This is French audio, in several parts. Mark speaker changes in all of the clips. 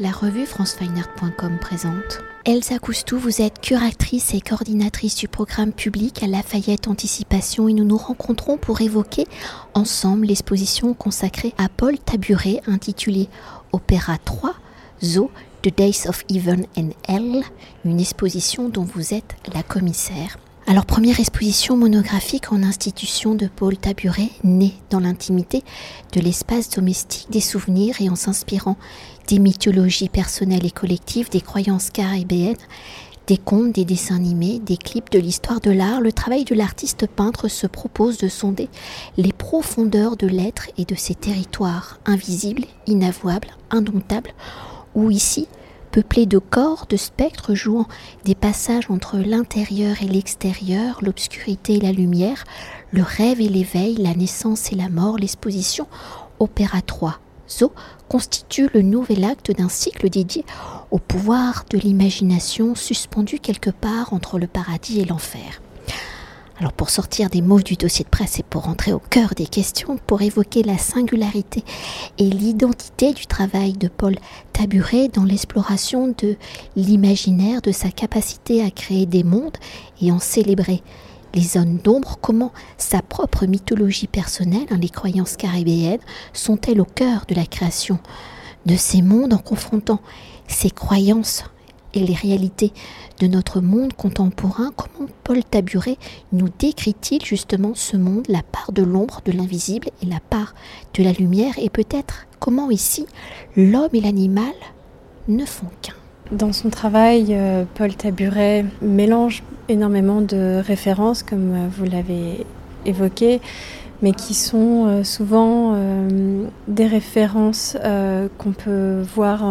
Speaker 1: la revue francefineart.com présente. Elsa Coustou, vous êtes curatrice et coordinatrice du programme public à Lafayette Anticipation et nous nous rencontrons pour évoquer ensemble l'exposition consacrée à Paul Taburet intitulée Opéra 3, Zo, The Days of Even and Hell, une exposition dont vous êtes la commissaire. Alors première exposition monographique en institution de Paul Taburet, née dans l'intimité de l'espace domestique des souvenirs et en s'inspirant des mythologies personnelles et collectives, des croyances caribéennes, des contes, des dessins animés, des clips de l'histoire de l'art, le travail de l'artiste peintre se propose de sonder les profondeurs de l'être et de ses territoires invisibles, inavouables, indomptables, où ici, peuplé de corps, de spectres jouant des passages entre l'intérieur et l'extérieur, l'obscurité et la lumière, le rêve et l'éveil, la naissance et la mort, l'exposition Opéra 3. Zo constitue le nouvel acte d'un cycle dédié au pouvoir de l'imagination suspendu quelque part entre le paradis et l'enfer. Alors pour sortir des mots du dossier de presse et pour entrer au cœur des questions, pour évoquer la singularité et l'identité du travail de Paul Taburet dans l'exploration de l'imaginaire, de sa capacité à créer des mondes et en célébrer les zones d'ombre, comment sa propre mythologie personnelle, hein, les croyances caribéennes, sont-elles au cœur de la création de ces mondes en confrontant ces croyances et les réalités de notre monde contemporain, comment Paul Taburet nous décrit-il justement ce monde, la part de l'ombre, de l'invisible et la part de la lumière, et peut-être comment ici l'homme et l'animal ne font qu'un?
Speaker 2: Dans son travail, euh, Paul Taburet mélange énormément de références, comme euh, vous l'avez évoqué, mais qui sont euh, souvent des références qu'on peut voir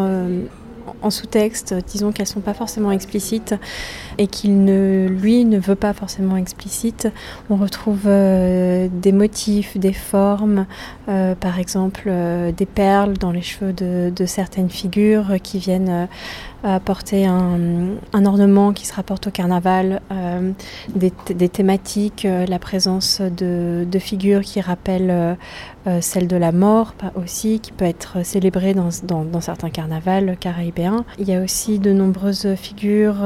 Speaker 2: en sous-texte, disons qu'elles ne sont pas forcément explicites et qu'il ne, lui ne veut pas forcément explicite. On retrouve euh, des motifs, des formes, euh, par exemple euh, des perles dans les cheveux de, certaines figures qui viennent apporter un, ornement qui se rapporte au carnaval, des, thématiques, la présence de, figures qui rappellent celle de la mort aussi, qui peut être célébrée dans, dans certains carnavals caribéens. Il y a aussi de nombreuses figures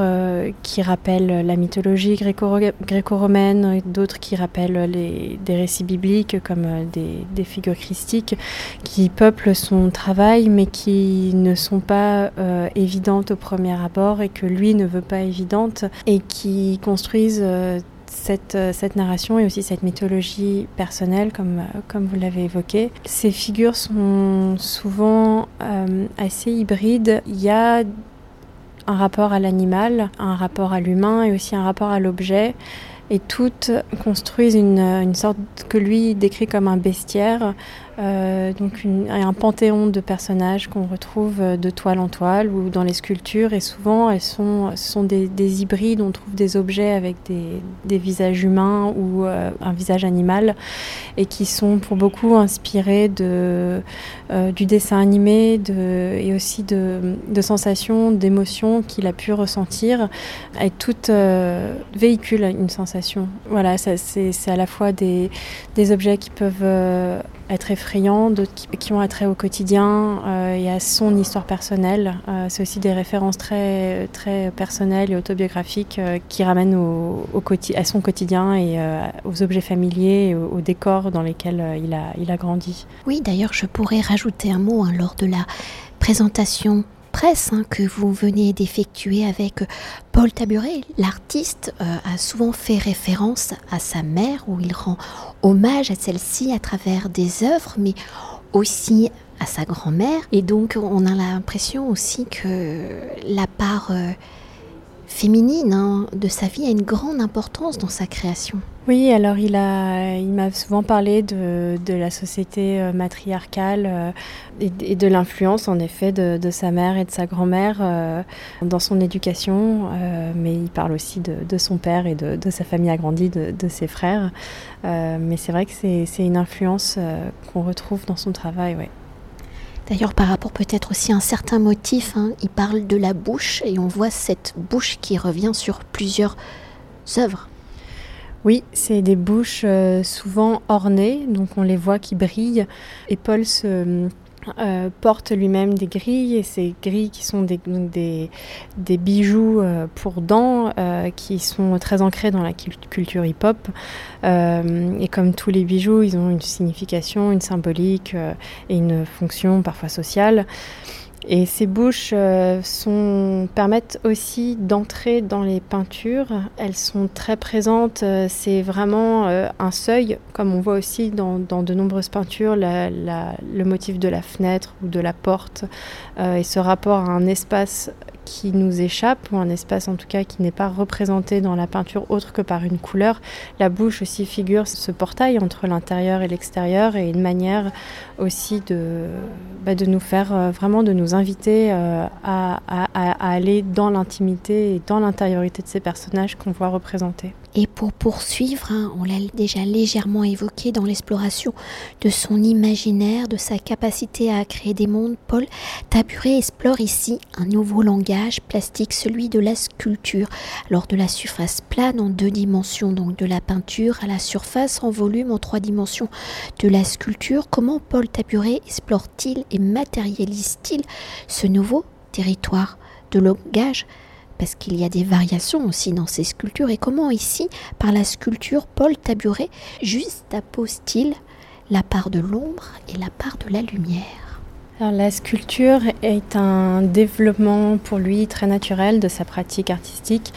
Speaker 2: qui rappellent la mythologie gréco-romaine, d'autres qui rappellent les, des récits bibliques comme euh, des, figures christiques, qui peuplent son travail mais qui ne sont pas euh, évidentes au premier abord et que lui ne veut pas évidentes et qui construisent euh, cette, cette, narration et aussi cette mythologie personnelle, comme, comme vous l'avez évoqué. Ces figures sont souvent assez hybrides. Il y a un rapport à l'animal, un rapport à l'humain et aussi un rapport à l'objet. Et toutes construisent une, sorte que lui décrit comme un bestiaire euh, donc un panthéon de personnages qu'on retrouve euh, de toile en toile ou dans les sculptures. Et souvent elles sont, ce sont des, hybrides, on trouve des objets avec des, visages humains ou euh, un visage animal et qui sont pour beaucoup inspirés de, du dessin animé et aussi de, sensations, d'émotions qu'il a pu ressentir. Et toutes véhiculent une sensation. Voilà, c'est à la fois des, des objets qui peuvent être effrayants, d'autres qui, ont attrait au quotidien euh, et à son histoire personnelle. Euh, c'est aussi des références très, très personnelles et autobiographiques euh, qui ramènent au, à son quotidien et aux objets familiers et aux, décors dans lesquels il, a, il a grandi.
Speaker 1: Oui, d'ailleurs, je pourrais rajouter un mot hein, lors de la présentation presse hein, que vous venez d'effectuer avec Paul Taburet. L'artiste euh, a souvent fait référence à sa mère, où il rend hommage à celle-ci à travers des œuvres, mais aussi à sa grand-mère. Et donc on a l'impression aussi que la part euh, féminine hein, de sa vie a une grande importance dans sa création.
Speaker 2: Oui, alors il a, il m'a souvent parlé de, la société euh, matriarcale euh, et, de l'influence en effet de, sa mère et de sa grand-mère euh, dans son éducation, mais il parle aussi de, son père et de, sa famille agrandie, de, ses frères. mais c'est vrai que c'est une influence qu'on retrouve dans son travail.
Speaker 1: D'ailleurs, par rapport peut-être aussi à un certain motif, hein, il parle de la bouche et on voit cette bouche qui revient sur plusieurs œuvres.
Speaker 2: Oui, c'est des bouches euh, souvent ornées, donc on les voit qui brillent. Et Paul euh, porte lui-même des grilles et ces grilles qui sont des, des, bijoux euh, pour dents euh, qui sont très ancrés dans la culture hip-hop. et comme tous les bijoux, ils ont une signification, une symbolique et une fonction parfois sociale. Et ces bouches euh, permettent aussi d'entrer dans les peintures. Elles sont très présentes. Euh, c'est vraiment euh, un seuil, comme on voit aussi dans, de nombreuses peintures, le motif de la fenêtre ou de la porte et ce rapport à un espace qui nous échappe, ou un espace en tout cas qui n'est pas représenté dans la peinture autre que par une couleur. La bouche aussi figure ce portail entre l'intérieur et l'extérieur et une manière aussi de, bah, de nous faire vraiment de nous inviter euh, à, à, aller dans l'intimité et dans l'intériorité de ces personnages qu'on voit représentés.
Speaker 1: Et pour poursuivre, hein, on l'a déjà légèrement évoqué dans l'exploration de son imaginaire, de sa capacité à créer des mondes, Paul Taburet explore ici un nouveau langage plastique, celui de la sculpture. Alors de la surface plane en deux dimensions, donc de la peinture à la surface en volume en trois dimensions de la sculpture, comment Paul Taburet explore-t-il et matérialise-t-il ce nouveau territoire de langage parce qu'il y a des variations aussi dans ces sculptures. Et comment ici, par la sculpture, Paul Taburet juste appose-t-il la part de l'ombre et la part de la lumière
Speaker 2: La sculpture est un développement pour lui très naturel de sa pratique artistique.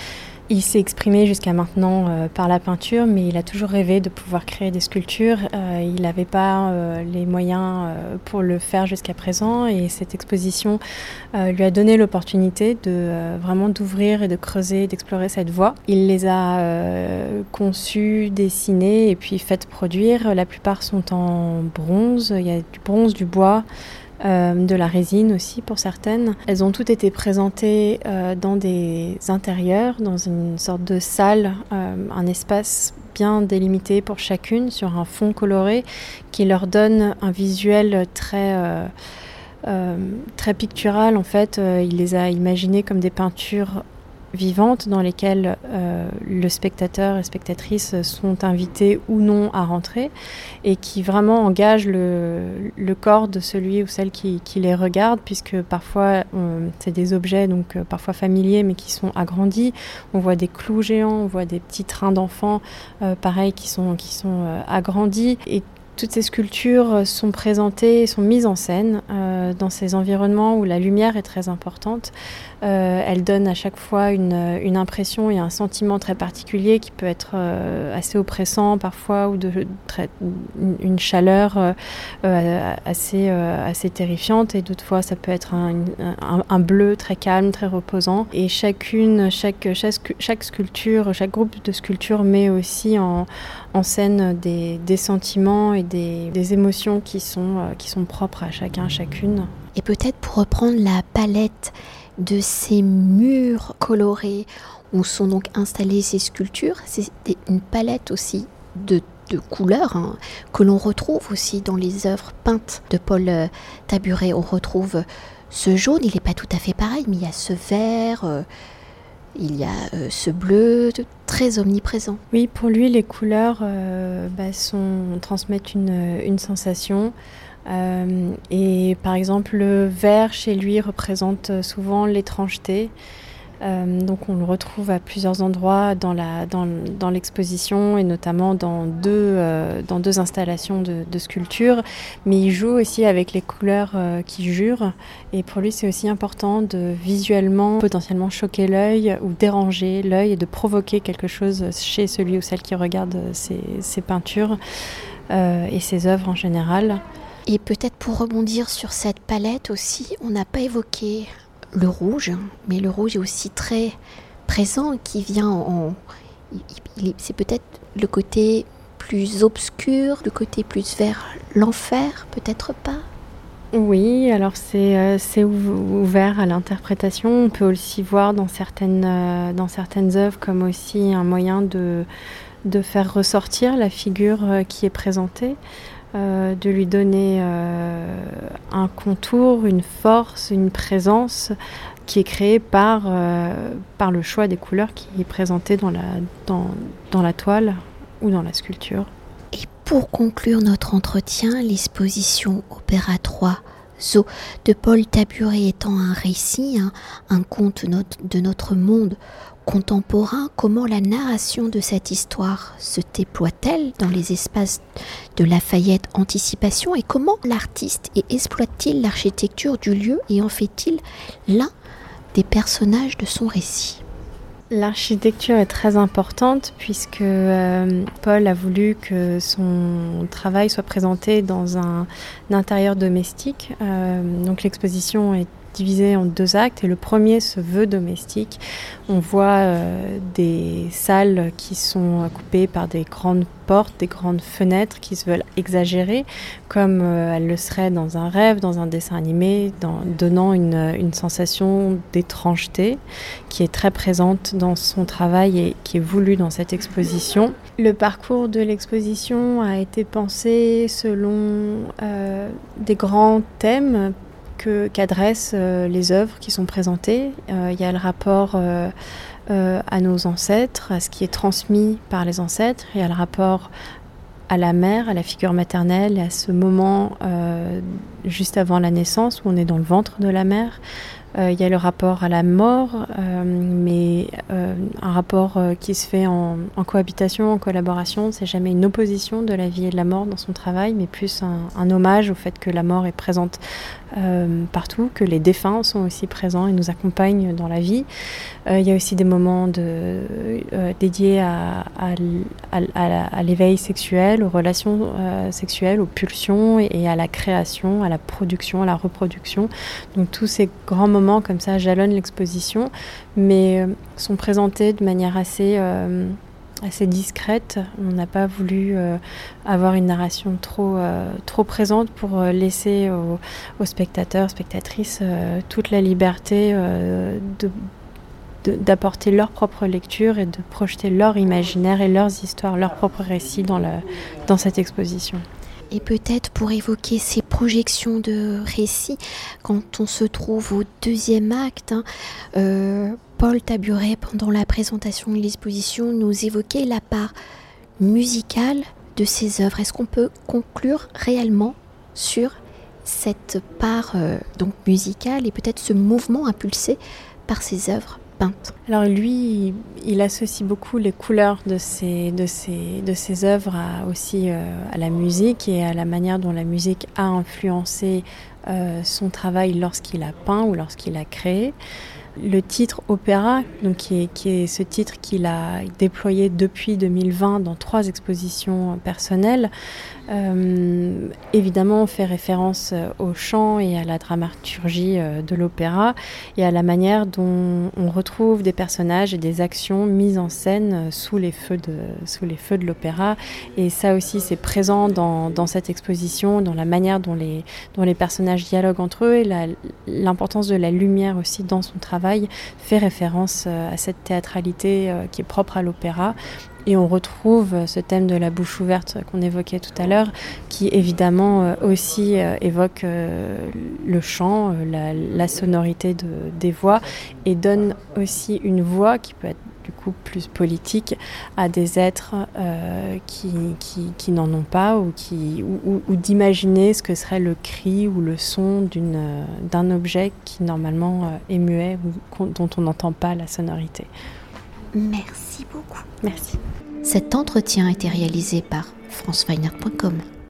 Speaker 2: Il s'est exprimé jusqu'à maintenant euh, par la peinture, mais il a toujours rêvé de pouvoir créer des sculptures. Euh, il n'avait pas euh, les moyens pour le faire jusqu'à présent, et cette exposition lui a donné l'opportunité de vraiment d'ouvrir et de creuser, d'explorer cette voie. Il les a conçus, dessinés et puis fait produire. La plupart sont en bronze. Il y a du bronze, du bois. Euh, de la résine aussi pour certaines. Elles ont toutes été présentées euh, dans des intérieurs, dans une sorte de salle, euh, un espace bien délimité pour chacune sur un fond coloré qui leur donne un visuel très... très pictural en fait, il les a imaginées comme des peintures vivantes dans lesquelles euh, le spectateur et spectatrice sont invités ou non à rentrer et qui vraiment engagent le, corps de celui ou celle qui, les regarde puisque parfois c'est des objets donc euh, parfois familiers mais qui sont agrandis. On voit des clous géants, on voit des petits trains d'enfants euh, pareils qui sont, qui sont agrandis et toutes ces sculptures sont présentées, sont mises en scène dans ces environnements où la lumière est très importante. Euh, elle donne à chaque fois une, impression et un sentiment très particulier qui peut être euh, assez oppressant parfois ou une chaleur euh, assez, assez terrifiante et d'autres fois ça peut être un, bleu très calme, très reposant. Et chacune, chaque, chaque, sculpture, chaque groupe de sculptures met aussi en, scène des, sentiments et des, des émotions qui sont, qui sont propres à chacun, chacune.
Speaker 1: Et peut-être pour reprendre la palette de ces murs colorés où sont donc installées ces sculptures. C'est une palette aussi de, couleurs hein, que l'on retrouve aussi dans les œuvres peintes de Paul euh, Taburet. On retrouve ce jaune, il n'est pas tout à fait pareil, mais il y a ce vert. Euh, il y a euh, ce bleu très omniprésent.
Speaker 2: Oui, pour lui, les couleurs bah, sont, transmettent une sensation. Euh, et par exemple, le vert chez lui représente souvent l'étrangeté. Euh, donc on le retrouve à plusieurs endroits dans, l'exposition et notamment dans deux, euh, installations de, de, sculpture. Mais il joue aussi avec les couleurs qui jurent. Et pour lui, c'est aussi important de visuellement, potentiellement choquer l'œil ou déranger l'œil et de provoquer quelque chose chez celui ou celle qui regarde ses peintures et ses œuvres en général.
Speaker 1: Et peut-être pour rebondir sur cette palette aussi, on n'a pas évoqué le rouge, mais le rouge est aussi très présent, qui vient en... C'est peut-être le côté plus obscur, le côté plus vers l'enfer, peut-être pas?
Speaker 2: Oui, alors c'est euh, ouvert à l'interprétation. On peut aussi voir dans certaines, euh, dans certaines œuvres comme aussi un moyen de, de faire ressortir la figure euh, qui est présentée. Euh, de lui donner euh, un contour, une force, une présence qui est créée par, euh, par le choix des couleurs qui est présenté dans la, toile ou dans la sculpture.
Speaker 1: Et pour conclure notre entretien, l'exposition Opéra 3 Zo de Paul Taburet étant un récit, un, conte de notre monde contemporain, comment la narration de cette histoire se déploie-t-elle dans les espaces de Lafayette Anticipation et comment l'artiste exploite-t-il l'architecture du lieu et en fait-il l'un des personnages de son récit?
Speaker 2: L'architecture est très importante puisque euh, Paul a voulu que son travail soit présenté dans un, intérieur domestique. Euh, donc l'exposition est divisé en deux actes et le premier se veut domestique. On voit euh, des salles qui sont coupées par des grandes portes, des grandes fenêtres qui se veulent exagérer comme euh, elles le seraient dans un rêve, dans un dessin animé, donnant une, sensation d'étrangeté qui est très présente dans son travail et qui est voulue dans cette exposition. Le parcours de l'exposition a été pensé selon euh, des grands thèmes qu'adressent euh, les œuvres qui sont présentées. Euh, il y a le rapport euh, à nos ancêtres, à ce qui est transmis par les ancêtres, il y a le rapport à la mère, à la figure maternelle, à ce moment juste avant la naissance où on est dans le ventre de la mère. il y a le rapport à la mort, mais un rapport qui se fait en, cohabitation, en collaboration. C'est jamais une opposition de la vie et de la mort dans son travail, mais plus un hommage au fait que la mort est présente euh, partout, que les défunts sont aussi présents et nous accompagnent dans la vie. Euh, il y a aussi des moments euh, dédiés à, à, l'éveil sexuel, aux relations sexuelles, aux pulsions et, à la création, à la production, à la reproduction. Donc tous ces grands moments comme ça jalonnent l'exposition, mais sont présentés de manière assez assez discrète. On n'a pas voulu euh, avoir une narration trop, euh, trop présente pour euh, laisser aux, spectateurs, spectatrices toute la liberté d'apporter leur propre lecture et de projeter leur imaginaire et leurs histoires, leurs propres récits dans, dans cette exposition.
Speaker 1: Et peut-être pour évoquer ces projections de récits, quand on se trouve au deuxième acte, hein, Paul Taburet, pendant la présentation de l'exposition, nous évoquait la part musicale de ses œuvres. Est-ce qu'on peut conclure réellement sur cette part euh, donc musicale et peut-être ce mouvement impulsé par ses œuvres peintes?
Speaker 2: Alors lui, il associe beaucoup les couleurs de ses, de ses, de ses œuvres aussi euh, à la musique et à la manière dont la musique a influencé euh, son travail lorsqu'il a peint ou lorsqu'il a créé. Le titre Opéra, donc qui, est, ce titre qu'il a déployé depuis 2020 dans trois expositions personnelles, euh, évidemment, on fait référence euh, au chant et à la dramaturgie euh, de l'opéra et à la manière dont on retrouve des personnages et des actions mises en scène sous les feux de, l'opéra. Et ça aussi, c'est présent dans, dans, cette exposition, dans la manière dont les, dont les personnages dialoguent entre eux et l'importance de la lumière aussi dans son travail fait référence à cette théâtralité qui est propre à l'opéra et on retrouve ce thème de la bouche ouverte qu'on évoquait tout à l'heure, qui évidemment euh, aussi euh, évoque euh, le chant, la, sonorité des voix, et donne aussi une voix qui peut être du coup plus politique à des êtres qui, qui, n'en ont pas ou, qui, ou, d'imaginer ce que serait le cri ou le son d'un objet qui normalement est muet ou dont on n'entend pas la sonorité.
Speaker 1: Merci beaucoup.
Speaker 2: Merci.
Speaker 1: Cet entretien a été réalisé par franceweiner.com.